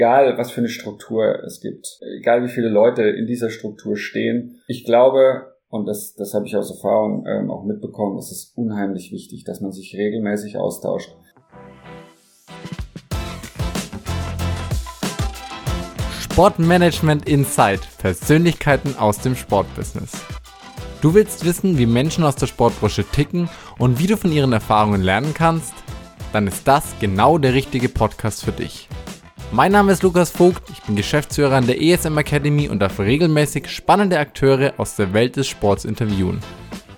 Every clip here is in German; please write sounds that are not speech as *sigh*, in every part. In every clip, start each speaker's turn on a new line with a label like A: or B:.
A: egal was für eine Struktur es gibt, egal wie viele Leute in dieser Struktur stehen. Ich glaube, und das, das habe ich aus Erfahrung ähm, auch mitbekommen, es ist unheimlich wichtig, dass man sich regelmäßig austauscht.
B: Sportmanagement Insight. Persönlichkeiten aus dem Sportbusiness. Du willst wissen, wie Menschen aus der Sportbranche ticken und wie du von ihren Erfahrungen lernen kannst? Dann ist das genau der richtige Podcast für dich. Mein Name ist Lukas Vogt, ich bin Geschäftsführer an der ESM Academy und darf regelmäßig spannende Akteure aus der Welt des Sports interviewen.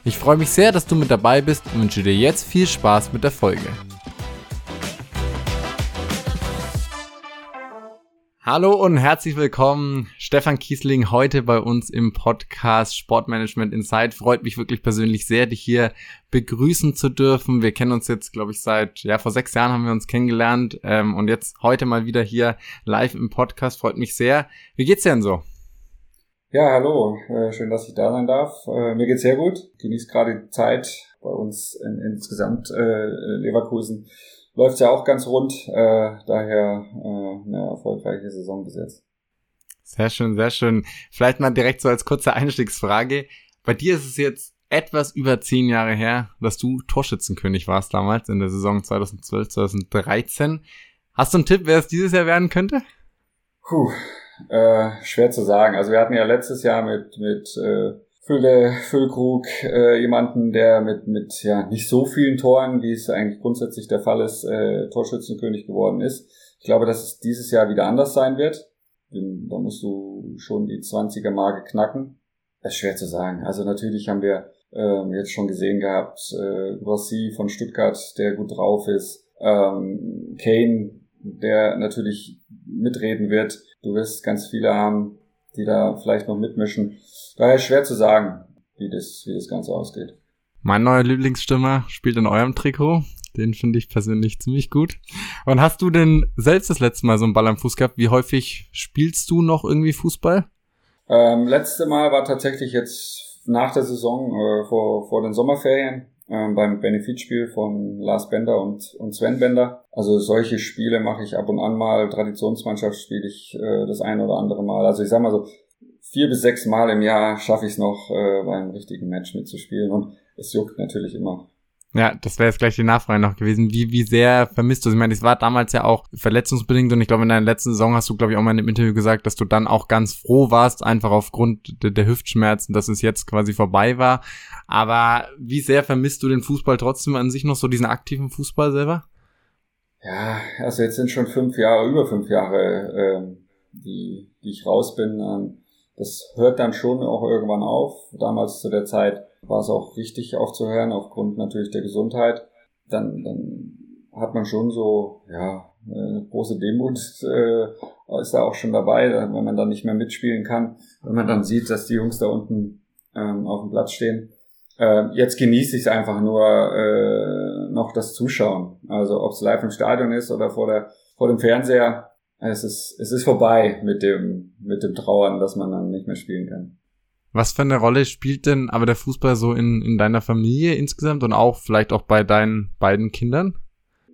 B: Ich freue mich sehr, dass du mit dabei bist und wünsche dir jetzt viel Spaß mit der Folge. Hallo und herzlich willkommen, Stefan Kiesling, heute bei uns im Podcast Sportmanagement Insight. Freut mich wirklich persönlich sehr, dich hier begrüßen zu dürfen. Wir kennen uns jetzt, glaube ich, seit, ja, vor sechs Jahren haben wir uns kennengelernt ähm, und jetzt heute mal wieder hier live im Podcast. Freut mich sehr. Wie geht's dir denn so?
A: Ja, hallo, äh, schön, dass ich da sein darf. Äh, mir geht's sehr gut. Genieße gerade die Zeit bei uns in, insgesamt äh, Leverkusen läuft ja auch ganz rund. Äh, daher äh, eine erfolgreiche Saison bis jetzt.
B: Sehr schön, sehr schön. Vielleicht mal direkt so als kurze Einstiegsfrage. Bei dir ist es jetzt etwas über zehn Jahre her, dass du Torschützenkönig warst damals in der Saison 2012, 2013. Hast du einen Tipp, wer es dieses Jahr werden könnte?
A: Puh, äh, schwer zu sagen. Also wir hatten ja letztes Jahr mit, mit äh, Fülle, Füllkrug, äh, jemanden, der mit, mit ja nicht so vielen Toren, wie es eigentlich grundsätzlich der Fall ist, äh, Torschützenkönig geworden ist. Ich glaube, dass es dieses Jahr wieder anders sein wird. Da musst du schon die 20er-Marke knacken. Das ist schwer zu sagen. Also natürlich haben wir ähm, jetzt schon gesehen gehabt, äh, Rossi von Stuttgart, der gut drauf ist, ähm, Kane, der natürlich mitreden wird. Du wirst ganz viele haben, die da vielleicht noch mitmischen. Daher schwer zu sagen, wie das, wie das Ganze ausgeht.
B: Mein neuer Lieblingsstürmer spielt in eurem Trikot. Den finde ich persönlich ziemlich gut. Und hast du denn selbst das letzte Mal so einen Ball am Fuß gehabt? Wie häufig spielst du noch irgendwie Fußball?
A: Ähm, letzte Mal war tatsächlich jetzt nach der Saison, äh, vor, vor den Sommerferien, äh, beim Benefitspiel von Lars Bender und, und Sven Bender. Also solche Spiele mache ich ab und an mal. Traditionsmannschaft spiele ich äh, das ein oder andere Mal. Also ich sag mal so, vier bis sechs Mal im Jahr schaffe ich es noch, äh, bei richtigen Match mitzuspielen. Und es juckt natürlich immer.
B: Ja, das wäre jetzt gleich die Nachfrage noch gewesen. Wie, wie sehr vermisst du es? Ich meine, es war damals ja auch verletzungsbedingt und ich glaube, in deiner letzten Saison hast du, glaube ich, auch mal in einem Interview gesagt, dass du dann auch ganz froh warst, einfach aufgrund de der Hüftschmerzen, dass es jetzt quasi vorbei war. Aber wie sehr vermisst du den Fußball trotzdem an sich noch, so diesen aktiven Fußball selber?
A: Ja, also jetzt sind schon fünf Jahre, über fünf Jahre, ähm, die, die ich raus bin. Ähm, das hört dann schon auch irgendwann auf. Damals zu der Zeit war es auch wichtig aufzuhören, aufgrund natürlich der Gesundheit. Dann, dann hat man schon so, ja, eine große Demut *laughs* äh, ist da auch schon dabei, wenn man dann nicht mehr mitspielen kann, wenn man dann sieht, dass die Jungs da unten ähm, auf dem Platz stehen. Äh, jetzt genieße ich es einfach nur äh, noch das Zuschauen. Also ob es live im Stadion ist oder vor, der, vor dem Fernseher, es ist, es ist vorbei mit dem, mit dem Trauern, dass man dann nicht mehr spielen kann.
B: Was für eine Rolle spielt denn aber der Fußball so in, in deiner Familie insgesamt und auch vielleicht auch bei deinen beiden Kindern?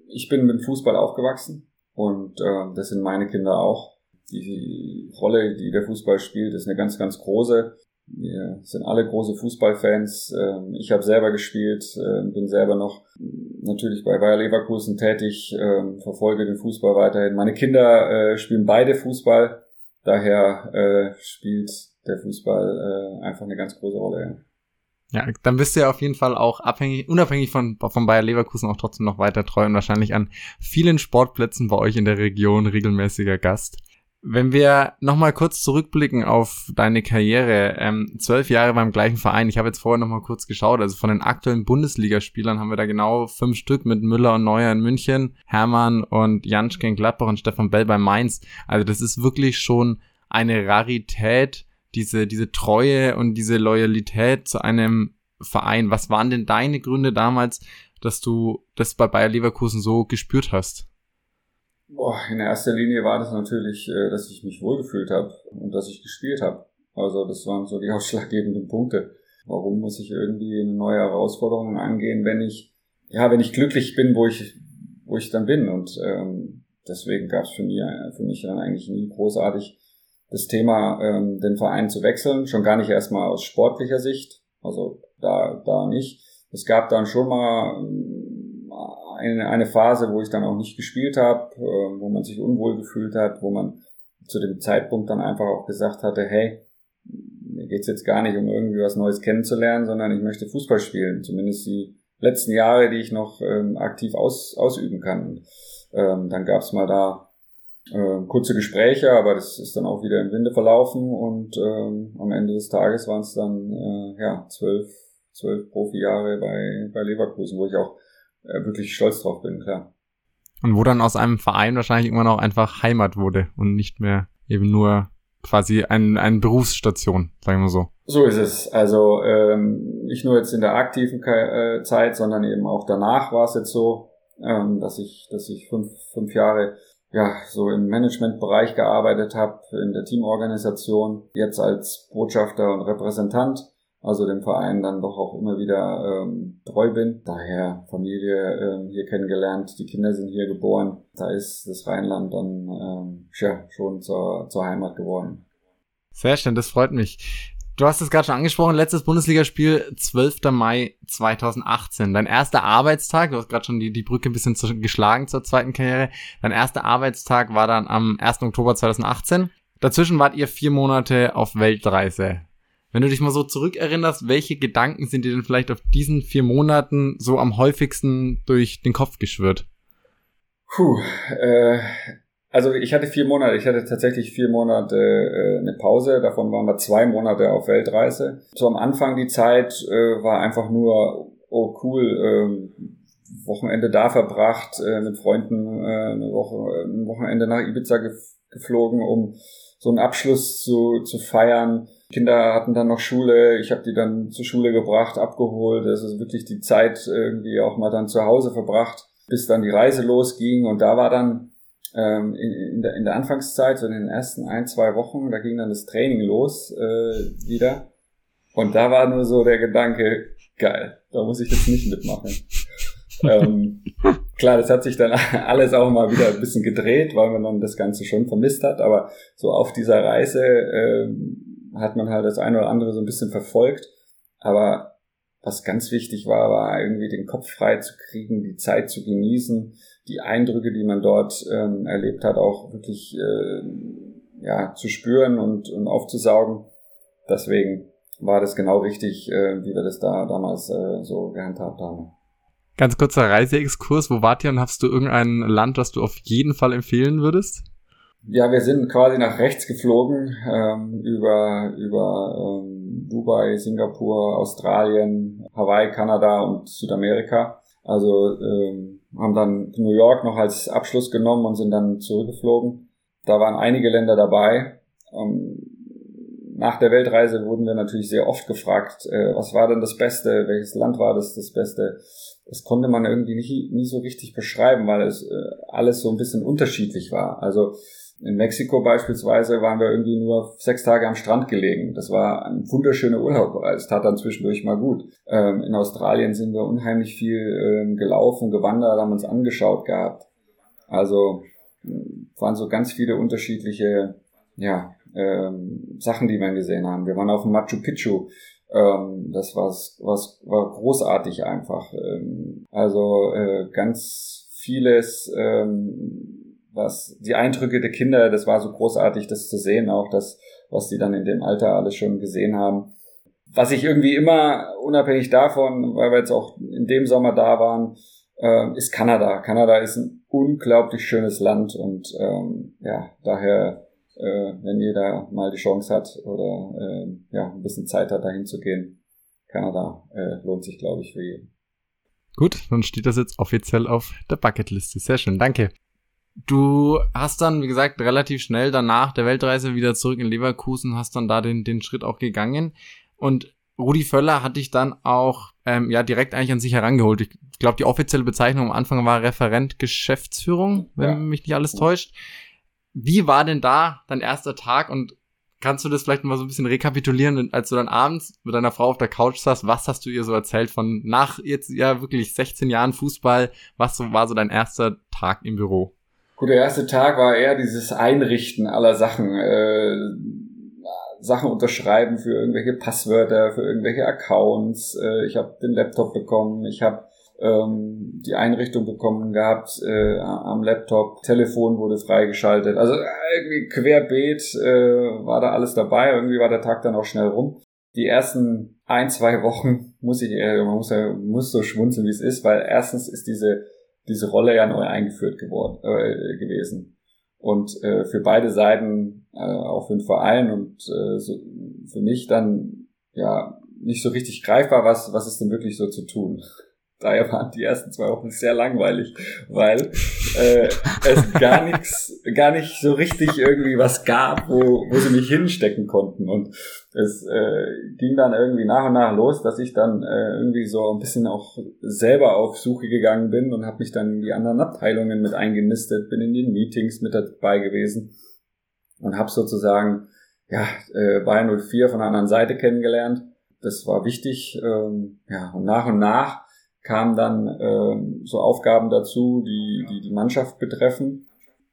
A: Ich bin mit Fußball aufgewachsen und äh, das sind meine Kinder auch. Die Rolle, die der Fußball spielt, ist eine ganz, ganz große. Wir sind alle große Fußballfans. Ähm, ich habe selber gespielt, ähm, bin selber noch natürlich bei Bayer Leverkusen tätig, ähm, verfolge den Fußball weiterhin. Meine Kinder äh, spielen beide Fußball, daher äh, spielt der Fußball äh, einfach eine ganz große Rolle.
B: Ja, dann bist du ja auf jeden Fall auch abhängig, unabhängig von, von Bayer Leverkusen auch trotzdem noch weiter treu und wahrscheinlich an vielen Sportplätzen bei euch in der Region regelmäßiger Gast. Wenn wir nochmal kurz zurückblicken auf deine Karriere, ähm, zwölf Jahre beim gleichen Verein. Ich habe jetzt vorher nochmal kurz geschaut. Also von den aktuellen Bundesligaspielern haben wir da genau fünf Stück mit Müller und Neuer in München, Hermann und Janschke in Gladbach und Stefan Bell bei Mainz. Also das ist wirklich schon eine Rarität, diese, diese Treue und diese Loyalität zu einem Verein. Was waren denn deine Gründe damals, dass du das bei Bayer Leverkusen so gespürt hast?
A: Boah, in erster Linie war das natürlich, äh, dass ich mich wohlgefühlt habe und dass ich gespielt habe. Also das waren so die *laughs* ausschlaggebenden Punkte. Warum muss ich irgendwie eine neue Herausforderung angehen, wenn ich, ja, wenn ich glücklich bin, wo ich, wo ich dann bin. Und ähm, deswegen gab es für, mich, für mich dann eigentlich nie großartig das Thema, ähm, den Verein zu wechseln. Schon gar nicht erstmal aus sportlicher Sicht. Also da, da nicht. Es gab dann schon mal ähm, eine, eine Phase, wo ich dann auch nicht gespielt habe, äh, wo man sich unwohl gefühlt hat, wo man zu dem Zeitpunkt dann einfach auch gesagt hatte, hey, mir geht's jetzt gar nicht um irgendwie was Neues kennenzulernen, sondern ich möchte Fußball spielen. Zumindest die letzten Jahre, die ich noch ähm, aktiv aus, ausüben kann. Ähm, dann gab's mal da äh, kurze Gespräche, aber das ist dann auch wieder im Winde verlaufen und ähm, am Ende des Tages waren es dann äh, ja zwölf, zwölf Profijahre bei, bei Leverkusen, wo ich auch äh, wirklich stolz drauf bin, klar.
B: Und wo dann aus einem Verein wahrscheinlich irgendwann auch einfach Heimat wurde und nicht mehr eben nur quasi ein, eine Berufsstation, sagen wir so.
A: So ist es. Also ähm, nicht nur jetzt in der aktiven äh, Zeit, sondern eben auch danach war es jetzt so, ähm, dass ich, dass ich fünf, fünf Jahre ja so im Managementbereich gearbeitet habe, in der Teamorganisation, jetzt als Botschafter und Repräsentant also dem Verein dann doch auch immer wieder ähm, treu bin. Daher Familie ähm, hier kennengelernt, die Kinder sind hier geboren. Da ist das Rheinland dann ähm, ja, schon zur, zur Heimat geworden.
B: Sehr schön, das freut mich. Du hast es gerade schon angesprochen, letztes Bundesligaspiel 12. Mai 2018. Dein erster Arbeitstag, du hast gerade schon die, die Brücke ein bisschen zu, geschlagen zur zweiten Karriere. Dein erster Arbeitstag war dann am 1. Oktober 2018. Dazwischen wart ihr vier Monate auf Weltreise. Wenn du dich mal so zurückerinnerst, welche Gedanken sind dir denn vielleicht auf diesen vier Monaten so am häufigsten durch den Kopf geschwirrt?
A: Puh, äh, also ich hatte vier Monate, ich hatte tatsächlich vier Monate äh, eine Pause, davon waren wir zwei Monate auf Weltreise. So am Anfang die Zeit äh, war einfach nur, oh cool, äh, Wochenende da verbracht, äh, mit Freunden äh, eine Woche, ein Wochenende nach Ibiza geflogen, um so einen Abschluss zu, zu feiern Kinder hatten dann noch Schule, ich habe die dann zur Schule gebracht, abgeholt. Das ist wirklich die Zeit irgendwie auch mal dann zu Hause verbracht, bis dann die Reise losging. Und da war dann ähm, in, in, der, in der Anfangszeit, so in den ersten ein, zwei Wochen, da ging dann das Training los äh, wieder. Und da war nur so der Gedanke, geil, da muss ich jetzt nicht mitmachen. *laughs* ähm, klar, das hat sich dann *laughs* alles auch mal wieder ein bisschen gedreht, weil man dann das Ganze schon vermisst hat. Aber so auf dieser Reise ähm, hat man halt das eine oder andere so ein bisschen verfolgt. Aber was ganz wichtig war, war irgendwie den Kopf frei zu kriegen, die Zeit zu genießen, die Eindrücke, die man dort ähm, erlebt hat, auch wirklich äh, ja, zu spüren und, und aufzusaugen. Deswegen war das genau richtig, äh, wie wir das da damals äh, so gehandhabt haben.
B: Ganz kurzer Reiseexkurs, wo wart ihr und hast du irgendein Land, das du auf jeden Fall empfehlen würdest?
A: Ja, wir sind quasi nach rechts geflogen ähm, über über ähm, Dubai, Singapur, Australien, Hawaii, Kanada und Südamerika. Also ähm, haben dann New York noch als Abschluss genommen und sind dann zurückgeflogen. Da waren einige Länder dabei. Ähm, nach der Weltreise wurden wir natürlich sehr oft gefragt, äh, was war denn das Beste, welches Land war das das Beste. Das konnte man irgendwie nie, nie so richtig beschreiben, weil es äh, alles so ein bisschen unterschiedlich war. Also in Mexiko beispielsweise waren wir irgendwie nur sechs Tage am Strand gelegen. Das war ein wunderschöner Urlaub. Es tat dann zwischendurch mal gut. Ähm, in Australien sind wir unheimlich viel ähm, gelaufen, gewandert, haben uns angeschaut gehabt. Also waren so ganz viele unterschiedliche ja, ähm, Sachen, die wir gesehen haben. Wir waren auf dem Machu Picchu. Ähm, das was, was war großartig einfach. Ähm, also äh, ganz vieles ähm, was die Eindrücke der Kinder, das war so großartig, das zu sehen, auch das, was die dann in dem Alter alles schon gesehen haben. Was ich irgendwie immer, unabhängig davon, weil wir jetzt auch in dem Sommer da waren, äh, ist Kanada. Kanada ist ein unglaublich schönes Land und ähm, ja, daher, äh, wenn jeder mal die Chance hat oder äh, ja, ein bisschen Zeit hat, dahin zu gehen, Kanada äh, lohnt sich, glaube ich, für jeden.
B: Gut, dann steht das jetzt offiziell auf der Bucketliste. Sehr schön, danke. Du hast dann, wie gesagt, relativ schnell danach der Weltreise wieder zurück in Leverkusen, hast dann da den, den Schritt auch gegangen. Und Rudi Völler hat dich dann auch ähm, ja direkt eigentlich an sich herangeholt. Ich glaube, die offizielle Bezeichnung am Anfang war Referent Geschäftsführung, wenn ja. mich nicht alles täuscht. Wie war denn da dein erster Tag und kannst du das vielleicht mal so ein bisschen rekapitulieren, als du dann abends mit deiner Frau auf der Couch saß, was hast du ihr so erzählt von nach jetzt ja wirklich 16 Jahren Fußball, was so, war so dein erster Tag im Büro?
A: Gut, der erste Tag war eher dieses Einrichten aller Sachen. Äh, Sachen unterschreiben für irgendwelche Passwörter, für irgendwelche Accounts. Äh, ich habe den Laptop bekommen, ich habe ähm, die Einrichtung bekommen gehabt äh, am Laptop, Telefon wurde freigeschaltet. Also irgendwie querbeet äh, war da alles dabei. Irgendwie war der Tag dann auch schnell rum. Die ersten ein, zwei Wochen muss ich, äh, man muss, ja, muss so schmunzeln, wie es ist, weil erstens ist diese, diese Rolle ja neu eingeführt geworden, äh, gewesen. Und äh, für beide Seiten, äh, auch für den Verein und äh, so, für mich dann ja nicht so richtig greifbar, was, was ist denn wirklich so zu tun. Daher waren die ersten zwei Wochen sehr langweilig, weil äh, es gar nichts, gar nicht so richtig irgendwie was gab, wo, wo sie mich hinstecken konnten. Und es äh, ging dann irgendwie nach und nach los, dass ich dann äh, irgendwie so ein bisschen auch selber auf Suche gegangen bin und habe mich dann in die anderen Abteilungen mit eingenistet, bin in den Meetings mit dabei gewesen und habe sozusagen ja äh, Bayern 04 von der anderen Seite kennengelernt. Das war wichtig. Ähm, ja, und nach und nach kamen dann äh, so Aufgaben dazu, die, die die Mannschaft betreffen,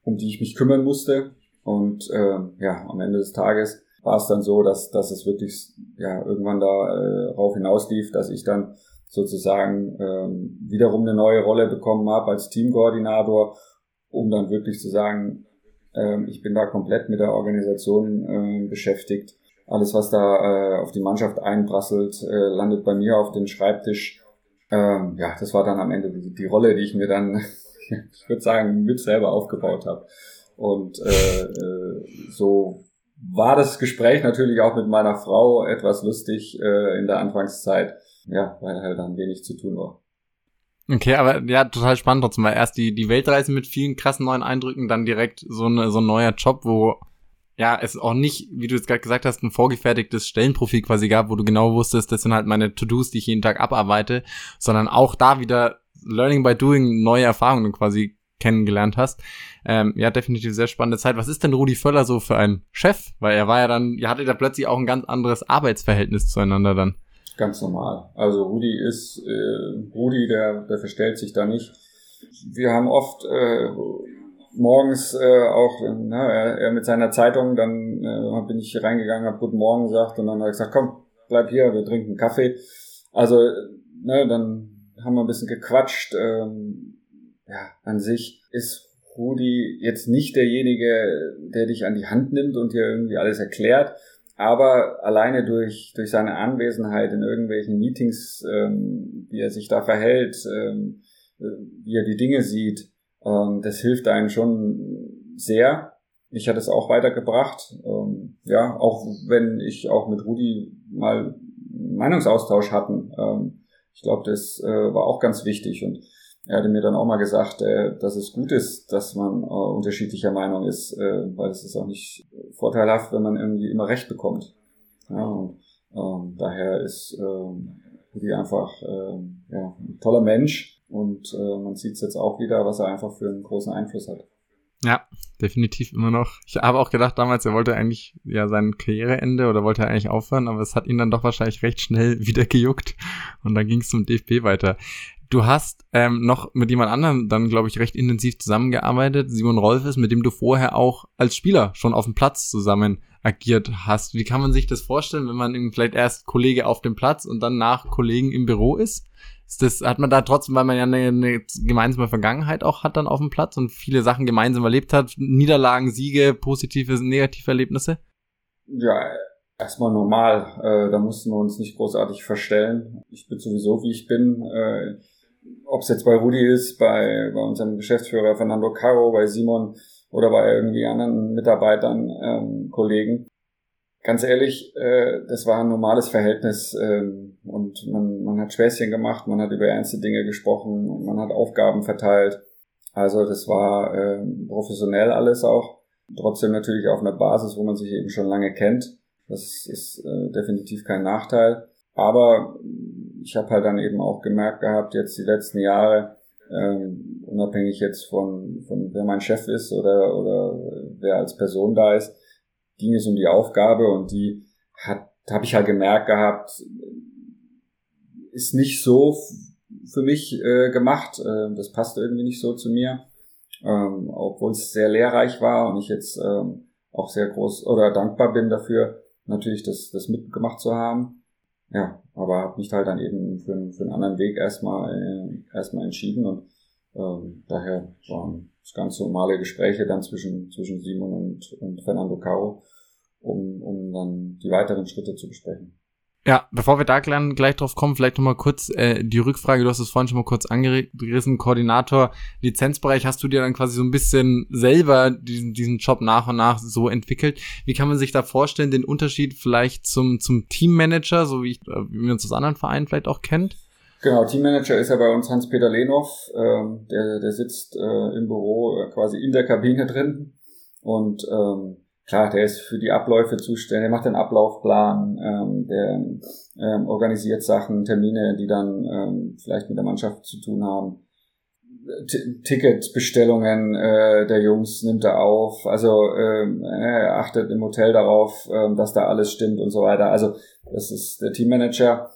A: um die ich mich kümmern musste. Und äh, ja, am Ende des Tages war es dann so, dass, dass es wirklich ja, irgendwann darauf äh, hinauslief, dass ich dann sozusagen ähm, wiederum eine neue Rolle bekommen habe als Teamkoordinator, um dann wirklich zu sagen, ähm, ich bin da komplett mit der Organisation äh, beschäftigt. Alles, was da äh, auf die Mannschaft einprasselt, äh, landet bei mir auf den Schreibtisch ähm, ja, das war dann am Ende die, Rolle, die ich mir dann, *laughs* ich würde sagen, mit selber aufgebaut habe. Und äh, äh, so war das Gespräch natürlich auch mit meiner Frau etwas lustig äh, in der Anfangszeit, ja, weil halt dann wenig zu tun war.
B: Okay, aber ja, total spannend trotzdem, weil erst die, die Weltreise mit vielen krassen neuen Eindrücken, dann direkt so, eine, so ein neuer Job, wo ja, es auch nicht, wie du jetzt gerade gesagt hast, ein vorgefertigtes Stellenprofil quasi gab, wo du genau wusstest, das sind halt meine To-Dos, die ich jeden Tag abarbeite, sondern auch da wieder Learning by Doing neue Erfahrungen quasi kennengelernt hast. Ähm, ja, definitiv sehr spannende Zeit. Was ist denn Rudi Völler so für ein Chef? Weil er war ja dann, ihr hattet ja plötzlich auch ein ganz anderes Arbeitsverhältnis zueinander dann.
A: Ganz normal. Also Rudi ist, äh, Rudi, der, der verstellt sich da nicht. Wir haben oft äh, morgens äh, auch, ne, er, er mit seiner Zeitung, dann äh, bin ich reingegangen, habe Guten Morgen gesagt und dann hat er gesagt, komm, bleib hier, wir trinken Kaffee. Also, ne, dann haben wir ein bisschen gequatscht. Ähm, ja, an sich ist Rudi jetzt nicht derjenige, der dich an die Hand nimmt und dir irgendwie alles erklärt, aber alleine durch, durch seine Anwesenheit in irgendwelchen Meetings, ähm, wie er sich da verhält, ähm, äh, wie er die Dinge sieht, ähm, das hilft einem schon sehr. Ich hatte es auch weitergebracht. Ähm, ja, auch wenn ich auch mit Rudi mal Meinungsaustausch hatten. Ähm, ich glaube, das äh, war auch ganz wichtig und er hatte mir dann auch mal gesagt, äh, dass es gut ist, dass man äh, unterschiedlicher Meinung ist, äh, weil es ist auch nicht vorteilhaft, wenn man irgendwie immer Recht bekommt. Ja, und, ähm, daher ist ähm, Rudi einfach ähm, ja, ein toller Mensch und äh, man sieht es jetzt auch wieder, was er einfach für einen großen Einfluss hat.
B: Ja, definitiv immer noch. Ich habe auch gedacht damals, er wollte eigentlich ja sein Karriereende oder wollte er eigentlich aufhören, aber es hat ihn dann doch wahrscheinlich recht schnell *laughs* wieder gejuckt und dann ging es zum DFB weiter. Du hast ähm, noch mit jemand anderem dann, glaube ich, recht intensiv zusammengearbeitet. Simon Rolfes, mit dem du vorher auch als Spieler schon auf dem Platz zusammen agiert hast. Wie kann man sich das vorstellen, wenn man vielleicht erst Kollege auf dem Platz und dann nach Kollegen im Büro ist? Ist das, hat man da trotzdem, weil man ja eine, eine gemeinsame Vergangenheit auch hat dann auf dem Platz und viele Sachen gemeinsam erlebt hat, Niederlagen, Siege, positive, negative Erlebnisse?
A: Ja, erstmal normal. Äh, da mussten wir uns nicht großartig verstellen. Ich bin sowieso, wie ich bin. Äh, Ob es jetzt bei Rudi ist, bei, bei unserem Geschäftsführer Fernando Caro, bei Simon oder bei irgendwie anderen Mitarbeitern, ähm, Kollegen ganz ehrlich, äh, das war ein normales Verhältnis ähm, und man, man hat Späßchen gemacht, man hat über ernste Dinge gesprochen, man hat Aufgaben verteilt. Also das war äh, professionell alles auch. Trotzdem natürlich auf einer Basis, wo man sich eben schon lange kennt. Das ist äh, definitiv kein Nachteil. Aber ich habe halt dann eben auch gemerkt gehabt, jetzt die letzten Jahre, ähm, unabhängig jetzt von, von wer mein Chef ist oder, oder wer als Person da ist, ging es um die Aufgabe und die hat, habe ich halt gemerkt gehabt, ist nicht so für mich äh, gemacht. Äh, das passt irgendwie nicht so zu mir. ähm, obwohl es sehr lehrreich war und ich jetzt ähm, auch sehr groß oder dankbar bin dafür, natürlich das, das mitgemacht zu haben. Ja, aber habe mich halt dann eben für, für einen anderen Weg erstmal äh, erstmal entschieden und ähm, daher waren ganz normale Gespräche dann zwischen, zwischen Simon und, und Fernando Caro, um, um dann die weiteren Schritte zu besprechen.
B: Ja, bevor wir da gleich, drauf kommen, vielleicht nochmal kurz äh, die Rückfrage, du hast es vorhin schon mal kurz angerissen, Koordinator Lizenzbereich, hast du dir dann quasi so ein bisschen selber diesen, diesen Job nach und nach so entwickelt. Wie kann man sich da vorstellen, den Unterschied vielleicht zum, zum Teammanager, so wie, ich, äh, wie man uns aus anderen Vereinen vielleicht auch kennt?
A: Genau, Teammanager ist ja bei uns Hans-Peter Lehnhoff, ähm, der, der sitzt äh, im Büro äh, quasi in der Kabine drin und ähm, klar, der ist für die Abläufe zuständig, der macht den Ablaufplan, ähm, der ähm, organisiert Sachen, Termine, die dann ähm, vielleicht mit der Mannschaft zu tun haben. T Ticketbestellungen äh, der Jungs nimmt er auf, also ähm, er achtet im Hotel darauf, ähm, dass da alles stimmt und so weiter. Also das ist der Teammanager.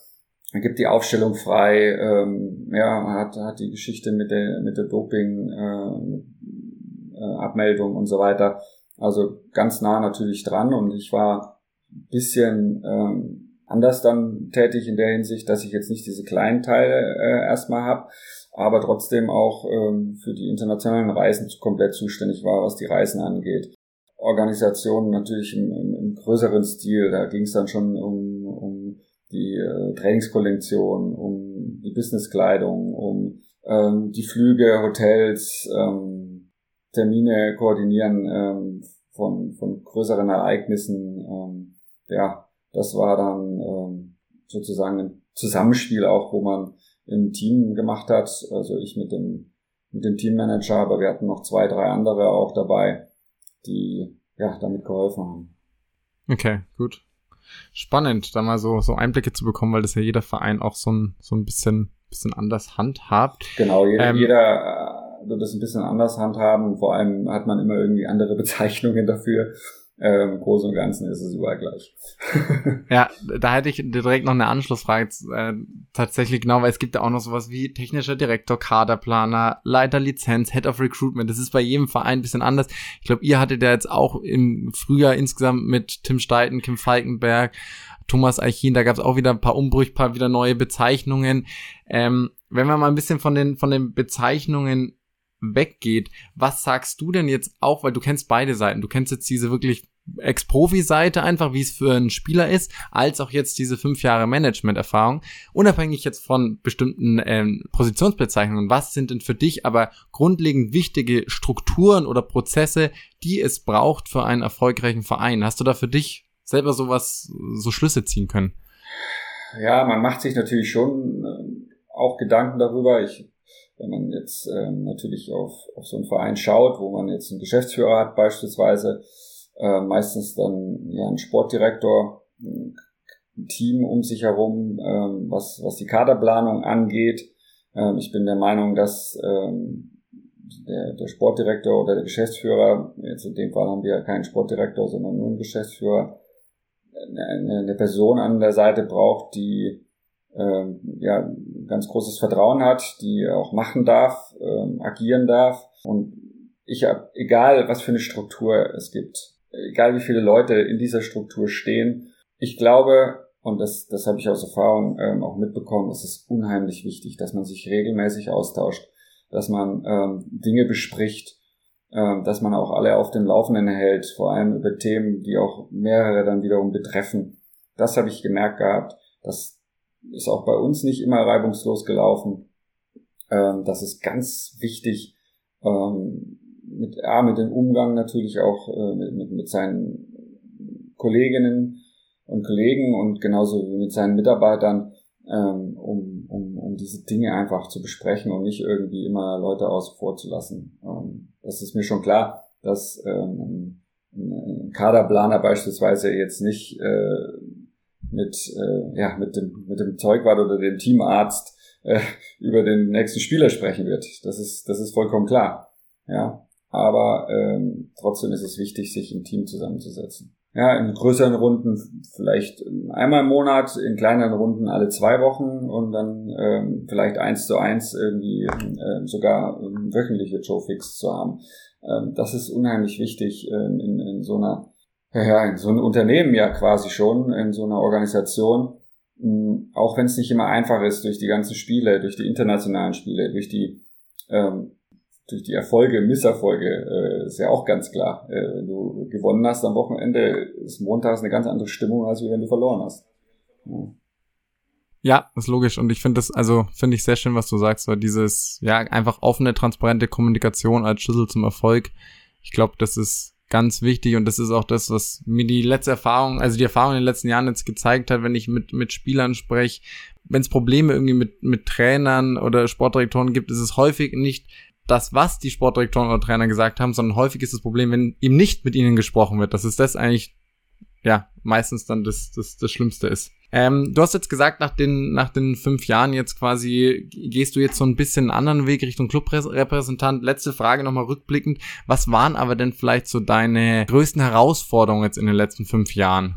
A: Er gibt die Aufstellung frei, ähm, ja, hat, hat die Geschichte mit der, mit der Doping, äh, äh, Abmeldung und so weiter also ganz nah natürlich dran und ich war ein bisschen ähm, anders dann tätig in der Hinsicht, dass ich jetzt nicht diese kleinen Teile äh, erstmal habe, aber trotzdem auch ähm, für die internationalen Reisen komplett zuständig war, was die Reisen angeht. Organisationen natürlich im, im, im größeren Stil, da ging es dann schon um, äh, Trainingskollektion, um die Businesskleidung, um ähm, die Flüge, Hotels, ähm, Termine koordinieren ähm, von, von größeren Ereignissen. Ähm, ja, das war dann ähm, sozusagen ein Zusammenspiel auch, wo man im Team gemacht hat. Also ich mit dem, mit dem Teammanager, aber wir hatten noch zwei, drei andere auch dabei, die ja damit geholfen haben.
B: Okay, gut. Spannend, da mal so, so Einblicke zu bekommen, weil das ja jeder Verein auch so ein, so ein bisschen, bisschen anders handhabt.
A: Genau, jeder, ähm, jeder wird es ein bisschen anders handhaben. Vor allem hat man immer irgendwie andere *laughs* Bezeichnungen dafür. Ähm, Im Großen und Ganzen ist es überall gleich. *laughs*
B: ja, da hätte ich direkt noch eine Anschlussfrage. Äh, tatsächlich genau, weil es gibt ja auch noch sowas wie technischer Direktor, Kaderplaner, Leiter Lizenz, Head of Recruitment. Das ist bei jedem Verein ein bisschen anders. Ich glaube, ihr hattet ja jetzt auch im Frühjahr insgesamt mit Tim Steiten, Kim Falkenberg, Thomas Eichin, da gab es auch wieder ein paar Umbrüche, paar wieder neue Bezeichnungen. Ähm, wenn wir mal ein bisschen von den, von den Bezeichnungen weggeht. Was sagst du denn jetzt auch, weil du kennst beide Seiten, du kennst jetzt diese wirklich Ex-Profi-Seite einfach, wie es für einen Spieler ist, als auch jetzt diese fünf Jahre Management-Erfahrung. Unabhängig jetzt von bestimmten ähm, Positionsbezeichnungen, was sind denn für dich aber grundlegend wichtige Strukturen oder Prozesse, die es braucht für einen erfolgreichen Verein? Hast du da für dich selber sowas, so Schlüsse ziehen können?
A: Ja, man macht sich natürlich schon äh, auch Gedanken darüber. Ich wenn man jetzt ähm, natürlich auf, auf so einen Verein schaut, wo man jetzt einen Geschäftsführer hat beispielsweise, äh, meistens dann ja ein Sportdirektor, ein Team um sich herum, ähm, was, was die Kaderplanung angeht. Ähm, ich bin der Meinung, dass ähm, der, der Sportdirektor oder der Geschäftsführer, jetzt in dem Fall haben wir ja keinen Sportdirektor, sondern nur einen Geschäftsführer, eine, eine Person an der Seite braucht, die ähm, ja, ganz großes Vertrauen hat, die auch machen darf, ähm, agieren darf. Und ich habe, egal was für eine Struktur es gibt, egal wie viele Leute in dieser Struktur stehen, ich glaube, und das, das habe ich aus Erfahrung ähm, auch mitbekommen, es ist unheimlich wichtig, dass man sich regelmäßig austauscht, dass man ähm, Dinge bespricht, ähm, dass man auch alle auf dem Laufenden hält, vor allem über Themen, die auch mehrere dann wiederum betreffen. Das habe ich gemerkt gehabt, dass ist auch bei uns nicht immer reibungslos gelaufen. Ähm, das ist ganz wichtig, ähm, mit, ja, mit dem Umgang natürlich auch äh, mit, mit seinen Kolleginnen und Kollegen und genauso wie mit seinen Mitarbeitern, ähm, um, um, um diese Dinge einfach zu besprechen und nicht irgendwie immer Leute außen vor zu lassen. Ähm, das ist mir schon klar, dass ähm, ein Kaderplaner beispielsweise jetzt nicht äh, mit, äh, ja, mit, dem, mit dem Zeugwart oder dem Teamarzt äh, über den nächsten Spieler sprechen wird. Das ist, das ist vollkommen klar. Ja, aber ähm, trotzdem ist es wichtig, sich im Team zusammenzusetzen. ja, in größeren Runden vielleicht einmal im Monat, in kleineren Runden alle zwei Wochen und dann ähm, vielleicht eins zu eins irgendwie äh, sogar ähm, wöchentliche Showfix zu haben. Ähm, das ist unheimlich wichtig äh, in, in so einer, ja, in so einem Unternehmen ja quasi schon, in so einer Organisation, mh, auch wenn es nicht immer einfach ist durch die ganzen Spiele, durch die internationalen Spiele, durch die ähm, durch die Erfolge, Misserfolge, äh, ist ja auch ganz klar. Äh, wenn du gewonnen hast am Wochenende, ist montags eine ganz andere Stimmung, als wenn du verloren hast.
B: Ja. Ja, ist logisch. Und ich finde das, also finde ich sehr schön, was du sagst, weil dieses, ja, einfach offene, transparente Kommunikation als Schlüssel zum Erfolg. Ich glaube, das ist ganz wichtig und das ist auch das, was mir die letzte Erfahrung, also die Erfahrung in den letzten Jahren jetzt gezeigt hat, wenn ich mit, mit Spielern spreche, wenn es Probleme irgendwie mit, mit Trainern oder Sportdirektoren gibt, ist es häufig nicht das, was die Sportdirektoren oder Trainer gesagt haben, sondern häufig ist das Problem, wenn eben nicht mit ihnen gesprochen wird. Das ist das eigentlich, ja, meistens dann das, das, das Schlimmste ist. Ähm, du hast jetzt gesagt, nach den, nach den fünf Jahren jetzt quasi gehst du jetzt so ein bisschen einen anderen Weg Richtung Clubrepräsentant. Letzte Frage nochmal rückblickend. Was waren aber denn vielleicht so deine größten Herausforderungen jetzt in den letzten fünf Jahren?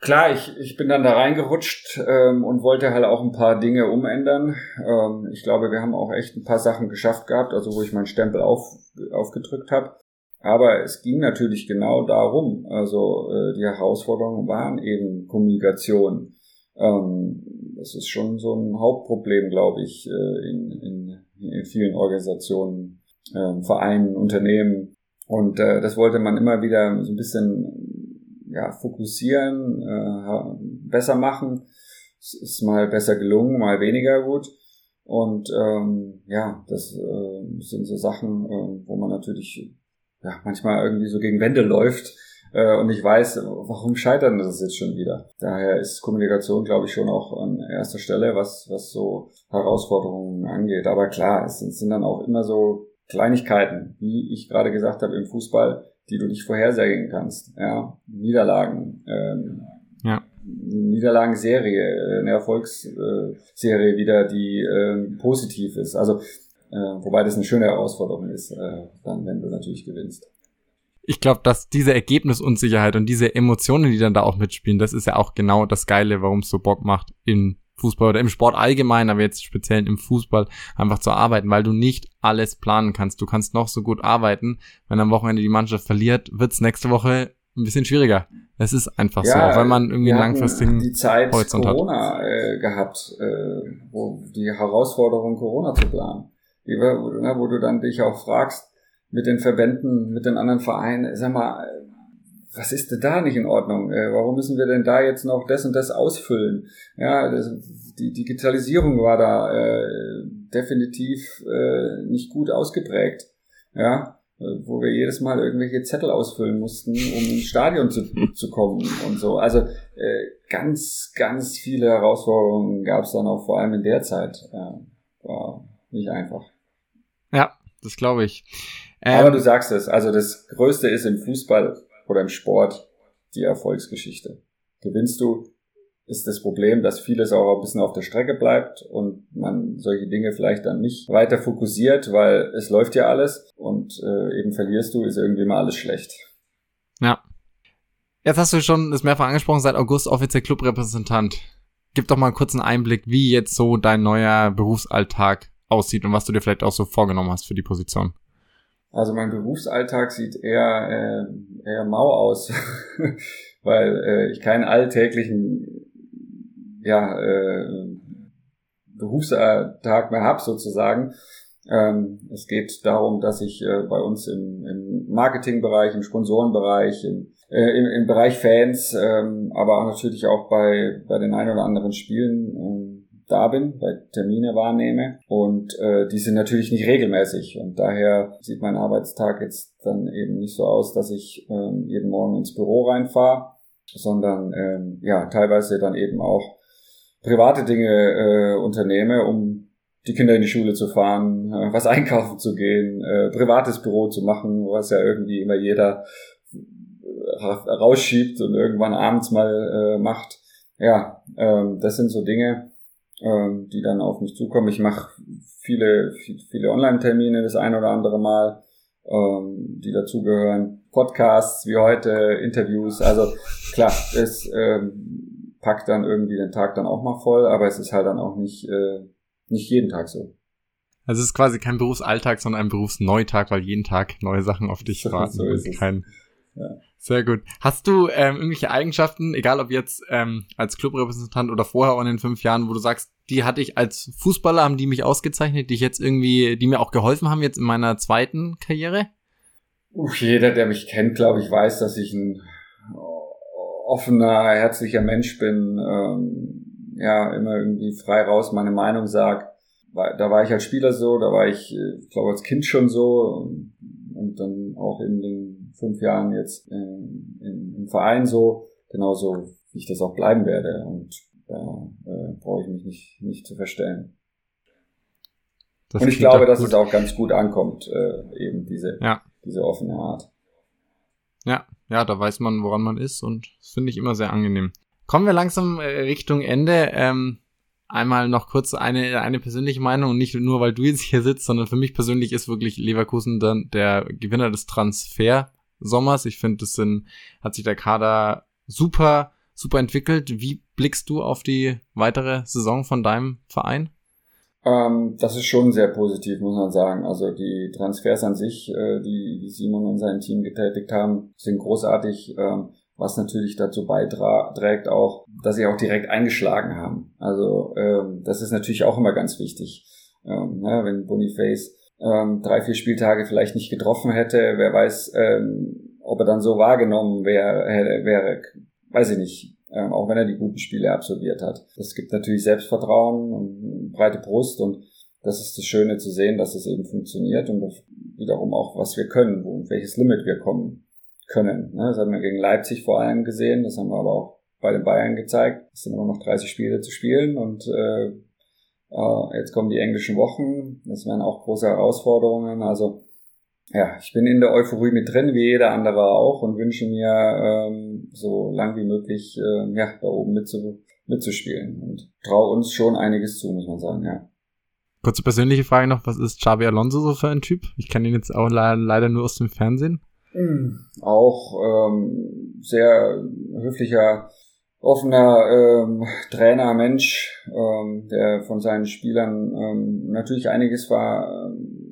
A: Klar, ich, ich bin dann da reingerutscht ähm, und wollte halt auch ein paar Dinge umändern. Ähm, ich glaube, wir haben auch echt ein paar Sachen geschafft gehabt, also wo ich meinen Stempel auf, aufgedrückt habe. Aber es ging natürlich genau darum. Also äh, die Herausforderungen waren eben Kommunikation. Ähm, das ist schon so ein Hauptproblem, glaube ich, äh, in, in, in vielen Organisationen, äh, Vereinen, Unternehmen. Und äh, das wollte man immer wieder so ein bisschen ja, fokussieren, äh, besser machen. Es ist mal besser gelungen, mal weniger gut. Und ähm, ja, das äh, sind so Sachen, äh, wo man natürlich ja, manchmal irgendwie so gegen Wände läuft äh, und ich weiß, warum scheitert das jetzt schon wieder. Daher ist Kommunikation, glaube ich, schon auch an erster Stelle, was, was so Herausforderungen angeht. Aber klar, es sind, sind dann auch immer so Kleinigkeiten, wie ich gerade gesagt habe im Fußball, die du nicht vorhersagen kannst. Ja, Niederlagen. Ähm, ja. Niederlagenserie, eine Erfolgsserie wieder, die äh, positiv ist. Also äh, wobei das eine schöne Herausforderung ist, äh, dann, wenn du natürlich gewinnst.
B: Ich glaube, dass diese Ergebnisunsicherheit und diese Emotionen, die dann da auch mitspielen, das ist ja auch genau das Geile, warum es so Bock macht, im Fußball oder im Sport allgemein, aber jetzt speziell im Fußball einfach zu arbeiten, weil du nicht alles planen kannst. Du kannst noch so gut arbeiten. Wenn am Wochenende die Mannschaft verliert, wird's nächste Woche ein bisschen schwieriger. Es ist einfach ja, so, weil man irgendwie einen langfristigen
A: die Zeit Horizont Corona, hat. Äh, gehabt, äh, wo die Herausforderung Corona zu planen wo, wo du dann dich auch fragst mit den Verbänden, mit den anderen Vereinen, sag mal, was ist denn da nicht in Ordnung? Äh, warum müssen wir denn da jetzt noch das und das ausfüllen? Ja, das, die Digitalisierung war da äh, definitiv äh, nicht gut ausgeprägt. Ja, wo wir jedes Mal irgendwelche Zettel ausfüllen mussten, um ins Stadion zu, *laughs* zu kommen und so. Also äh, ganz, ganz viele Herausforderungen gab es dann auch vor allem in der Zeit. War nicht einfach.
B: Das glaube ich.
A: Ähm, Aber du sagst es, also das Größte ist im Fußball oder im Sport die Erfolgsgeschichte. Gewinnst du, ist das Problem, dass vieles auch ein bisschen auf der Strecke bleibt und man solche Dinge vielleicht dann nicht weiter fokussiert, weil es läuft ja alles und äh, eben verlierst du, ist irgendwie mal alles schlecht.
B: Ja. Jetzt hast du schon das mehrfach angesprochen, seit August offiziell Clubrepräsentant. Gib doch mal einen kurzen Einblick, wie jetzt so dein neuer Berufsalltag aussieht und was du dir vielleicht auch so vorgenommen hast für die Position.
A: Also mein Berufsalltag sieht eher, äh, eher mau aus, *laughs* weil äh, ich keinen alltäglichen ja, äh, Berufstag mehr habe sozusagen. Ähm, es geht darum, dass ich äh, bei uns im, im Marketingbereich, im Sponsorenbereich, im, äh, im, im Bereich Fans, ähm, aber natürlich auch bei, bei den ein oder anderen Spielen ähm, da bin, bei Termine wahrnehme. Und äh, die sind natürlich nicht regelmäßig. Und daher sieht mein Arbeitstag jetzt dann eben nicht so aus, dass ich ähm, jeden Morgen ins Büro reinfahre, sondern ähm, ja, teilweise dann eben auch private Dinge äh, unternehme, um die Kinder in die Schule zu fahren, äh, was einkaufen zu gehen, äh, privates Büro zu machen, was ja irgendwie immer jeder äh, rausschiebt und irgendwann abends mal äh, macht. Ja, ähm, das sind so Dinge, ähm, die dann auf mich zukommen. Ich mache viele, viele Online-Termine das ein oder andere Mal, ähm, die dazugehören. Podcasts wie heute, Interviews. Also klar, es ähm, packt dann irgendwie den Tag dann auch mal voll, aber es ist halt dann auch nicht, äh, nicht jeden Tag so.
B: Also es ist quasi kein Berufsalltag, sondern ein Berufsneutag, weil jeden Tag neue Sachen auf dich *laughs* warten. So ist es. Ja. Sehr gut. Hast du ähm, irgendwelche Eigenschaften, egal ob jetzt ähm, als Clubrepräsentant oder vorher auch in den fünf Jahren, wo du sagst, die hatte ich als Fußballer, haben die mich ausgezeichnet, die ich jetzt irgendwie, die mir auch geholfen haben jetzt in meiner zweiten Karriere?
A: Uff, jeder, der mich kennt, glaube ich, weiß, dass ich ein offener, herzlicher Mensch bin. Ähm, ja, immer irgendwie frei raus meine Meinung sag. Da war ich als Spieler so, da war ich, äh, ich glaube, als Kind schon so und dann auch in den fünf Jahren jetzt in, in, im Verein so, genauso wie ich das auch bleiben werde. Und da äh, brauche ich mich nicht, nicht zu verstellen. Das und ich glaube, dass es auch ganz gut ankommt, äh, eben diese, ja. diese offene Art.
B: Ja, ja, da weiß man, woran man ist und das finde ich immer sehr angenehm. Kommen wir langsam äh, Richtung Ende. Ähm, einmal noch kurz eine, eine persönliche Meinung, nicht nur, weil du jetzt hier sitzt, sondern für mich persönlich ist wirklich Leverkusen dann der Gewinner des Transfer-Sommers. Ich finde, das sind, hat sich der Kader super, super entwickelt. Wie blickst du auf die weitere Saison von deinem Verein?
A: Ähm, das ist schon sehr positiv, muss man sagen. Also die Transfers an sich, äh, die, Simon und sein Team getätigt haben, sind großartig. Ähm, was natürlich dazu beiträgt auch, dass sie auch direkt eingeschlagen haben. Also ähm, das ist natürlich auch immer ganz wichtig. Ähm, ne, wenn Boniface ähm, drei, vier Spieltage vielleicht nicht getroffen hätte, wer weiß, ähm, ob er dann so wahrgenommen wäre, wäre weiß ich nicht, ähm, auch wenn er die guten Spiele absolviert hat. Es gibt natürlich Selbstvertrauen und breite Brust und das ist das Schöne zu sehen, dass es eben funktioniert und wiederum auch, was wir können, wo, welches Limit wir kommen können. Ne? Das haben wir gegen Leipzig vor allem gesehen, das haben wir aber auch bei den Bayern gezeigt. Es sind immer noch 30 Spiele zu spielen und äh, äh, jetzt kommen die englischen Wochen. Das werden auch große Herausforderungen. Also ja, ich bin in der Euphorie mit drin, wie jeder andere auch, und wünsche mir ähm, so lang wie möglich äh, ja, da oben mitzu mitzuspielen. Und traue uns schon einiges zu, muss man sagen, ja.
B: Kurze persönliche Frage noch, was ist Xabi Alonso so für ein Typ? Ich kenne ihn jetzt auch leider nur aus dem Fernsehen.
A: Auch ähm, sehr höflicher, offener ähm, Trainer, Mensch, ähm, der von seinen Spielern ähm, natürlich einiges war ähm,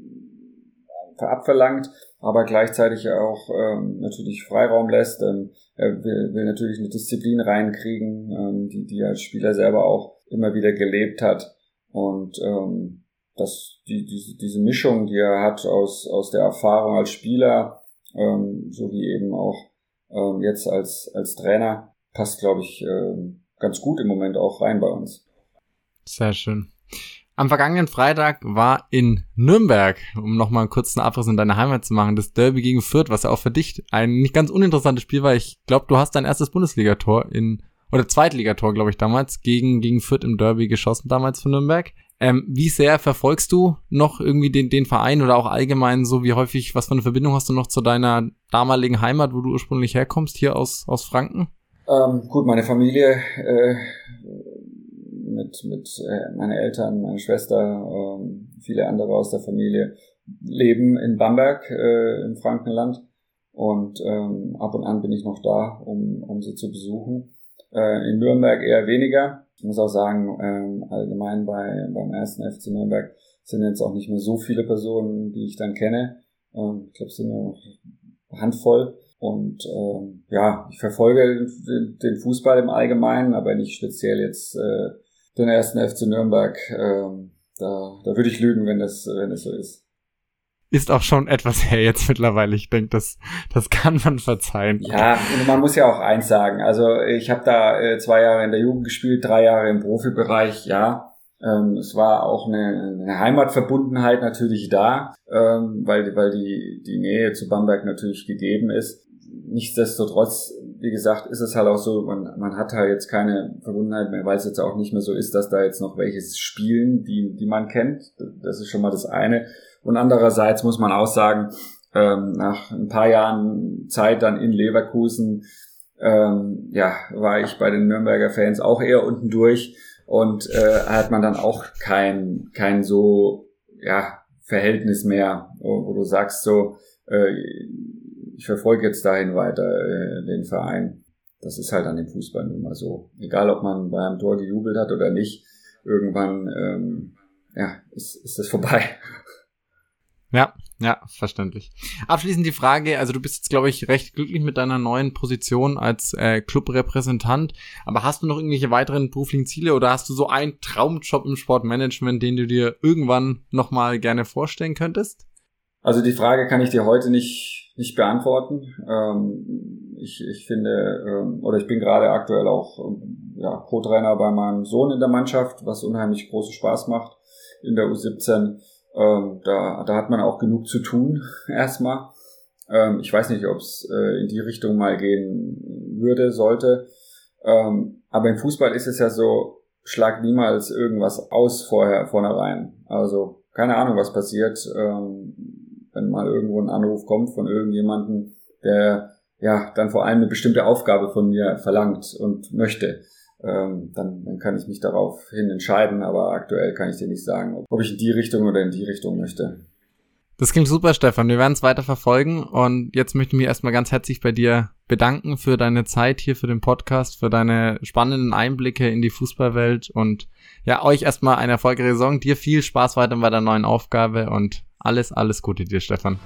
A: verabverlangt, aber gleichzeitig auch ähm, natürlich Freiraum lässt. Ähm, er will, will natürlich eine Disziplin reinkriegen, ähm, die, die als Spieler selber auch immer wieder gelebt hat. Und ähm, das, die, diese, diese Mischung, die er hat aus, aus der Erfahrung als Spieler, ähm, so wie eben auch ähm, jetzt als, als Trainer, passt, glaube ich, ähm, ganz gut im Moment auch rein bei uns.
B: Sehr schön. Am vergangenen Freitag war in Nürnberg, um nochmal einen kurzen Abriss in deine Heimat zu machen, das Derby gegen Fürth, was ja auch für dich ein nicht ganz uninteressantes Spiel war. Ich glaube, du hast dein erstes Bundesligator in, oder Zweitligator, glaube ich, damals, gegen, gegen Fürth im Derby geschossen, damals für Nürnberg. Ähm, wie sehr verfolgst du noch irgendwie den, den Verein oder auch allgemein so, wie häufig, was für eine Verbindung hast du noch zu deiner damaligen Heimat, wo du ursprünglich herkommst, hier aus, aus Franken?
A: Ähm, gut, meine Familie äh, mit, mit äh, meine Eltern, meine Schwester, äh, viele andere aus der Familie leben in Bamberg äh, im Frankenland und ähm, ab und an bin ich noch da, um, um sie zu besuchen. Äh, in Nürnberg eher weniger. Ich muss auch sagen, ähm, allgemein bei, beim ersten FC Nürnberg sind jetzt auch nicht mehr so viele Personen, die ich dann kenne. Ähm, ich glaube, es sind nur noch eine Handvoll. Und ähm, ja, ich verfolge den, den, Fußball im Allgemeinen, aber nicht speziell jetzt äh, den ersten FC Nürnberg. Ähm, da, da würde ich lügen, wenn das, wenn das so ist
B: ist auch schon etwas her jetzt mittlerweile. Ich denke, das, das kann man verzeihen.
A: Ja, man muss ja auch eins sagen. Also ich habe da äh, zwei Jahre in der Jugend gespielt, drei Jahre im Profibereich, ja. Ähm, es war auch eine, eine Heimatverbundenheit natürlich da, ähm, weil, weil die, die Nähe zu Bamberg natürlich gegeben ist. Nichtsdestotrotz, wie gesagt, ist es halt auch so, man, man hat halt jetzt keine Verbundenheit mehr, weil es jetzt auch nicht mehr so ist, dass da jetzt noch welches spielen, die, die man kennt. Das ist schon mal das eine. Und andererseits muss man auch sagen, ähm, nach ein paar Jahren Zeit dann in Leverkusen, ähm, ja, war ich bei den Nürnberger Fans auch eher unten durch und äh, hat man dann auch kein, kein so, ja, Verhältnis mehr, wo, wo du sagst so, äh, ich verfolge jetzt dahin weiter äh, den Verein. Das ist halt an dem Fußball nun mal so. Egal, ob man bei einem Tor gejubelt hat oder nicht, irgendwann ähm, ja, ist, ist das vorbei.
B: Ja, ja, verständlich. Abschließend die Frage, also du bist jetzt, glaube ich, recht glücklich mit deiner neuen Position als äh, Clubrepräsentant, aber hast du noch irgendwelche weiteren beruflichen Ziele oder hast du so einen Traumjob im Sportmanagement, den du dir irgendwann nochmal gerne vorstellen könntest?
A: Also die Frage kann ich dir heute nicht, nicht beantworten. Ähm, ich, ich finde, ähm, oder ich bin gerade aktuell auch ähm, ja, Co-Trainer bei meinem Sohn in der Mannschaft, was unheimlich großen Spaß macht in der U17 ähm, da, da hat man auch genug zu tun, *laughs* erstmal. Ähm, ich weiß nicht, ob es äh, in die Richtung mal gehen würde, sollte. Ähm, aber im Fußball ist es ja so, schlag niemals irgendwas aus vorher, vornherein. Also keine Ahnung, was passiert, ähm, wenn mal irgendwo ein Anruf kommt von irgendjemandem, der ja dann vor allem eine bestimmte Aufgabe von mir verlangt und möchte ähm, dann, dann kann ich mich darauf hin entscheiden, aber aktuell kann ich dir nicht sagen, ob ich in die Richtung oder in die Richtung möchte.
B: Das klingt super, Stefan. Wir werden es weiter verfolgen und jetzt möchte ich mich erstmal ganz herzlich bei dir bedanken für deine Zeit hier für den Podcast, für deine spannenden Einblicke in die Fußballwelt und ja, euch erstmal eine erfolgreiche Saison. Dir viel Spaß weiter bei der neuen Aufgabe und alles, alles Gute dir, Stefan.